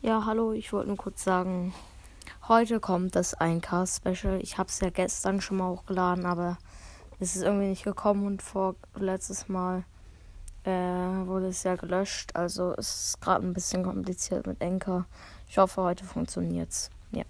Ja, hallo, ich wollte nur kurz sagen, heute kommt das 1K-Special. Ich habe es ja gestern schon mal hochgeladen, aber es ist irgendwie nicht gekommen und vor letztes Mal äh, wurde es ja gelöscht. Also es ist gerade ein bisschen kompliziert mit Enker. Ich hoffe, heute funktioniert's. Ja.